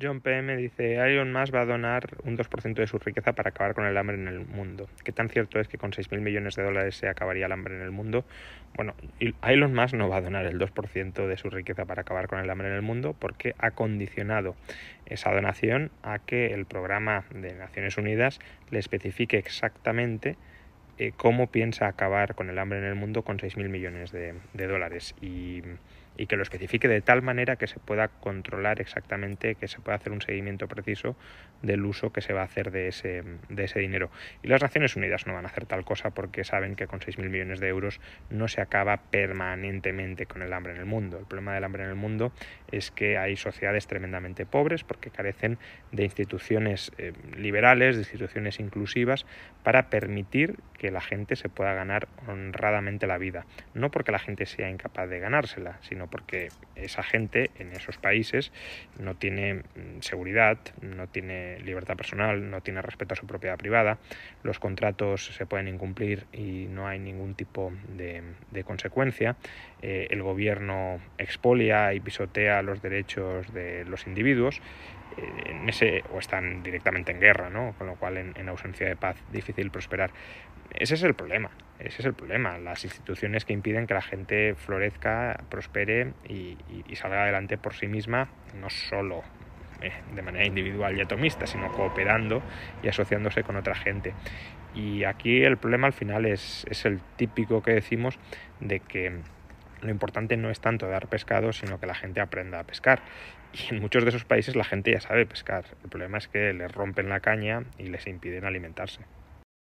John PM dice, Elon Musk va a donar un 2% de su riqueza para acabar con el hambre en el mundo. ¿Qué tan cierto es que con 6.000 millones de dólares se acabaría el hambre en el mundo? Bueno, Elon Musk no va a donar el 2% de su riqueza para acabar con el hambre en el mundo porque ha condicionado esa donación a que el programa de Naciones Unidas le especifique exactamente eh, cómo piensa acabar con el hambre en el mundo con 6.000 millones de, de dólares. Y y que lo especifique de tal manera que se pueda controlar exactamente, que se pueda hacer un seguimiento preciso del uso que se va a hacer de ese, de ese dinero. Y las Naciones Unidas no van a hacer tal cosa porque saben que con 6.000 millones de euros no se acaba permanentemente con el hambre en el mundo. El problema del hambre en el mundo es que hay sociedades tremendamente pobres porque carecen de instituciones eh, liberales, de instituciones inclusivas para permitir que la gente se pueda ganar honradamente la vida. No porque la gente sea incapaz de ganársela, sino porque esa gente en esos países no tiene mm, seguridad, no tiene libertad personal, no tiene respeto a su propiedad privada, los contratos se pueden incumplir y no hay ningún tipo de, consecuencia, eh, el gobierno expolia y pisotea los derechos de los individuos eh, en ese, o están directamente en guerra, ¿no? con lo cual en ausencia de paz difícil prosperar. Ese es el problema, ese es el problema, las instituciones que impiden que la gente florezca, prospere y, salga adelante por sí misma, no solo eh, de manera individual y atomista, sino cooperando y asociándose con otra gente. Y aquí el problema al final es, es el típico que decimos de que lo importante no es tanto dar pescado, sino que la gente aprenda a pescar. Y en muchos de esos países la gente ya sabe pescar. El problema es que les rompen la caña y les impiden alimentarse.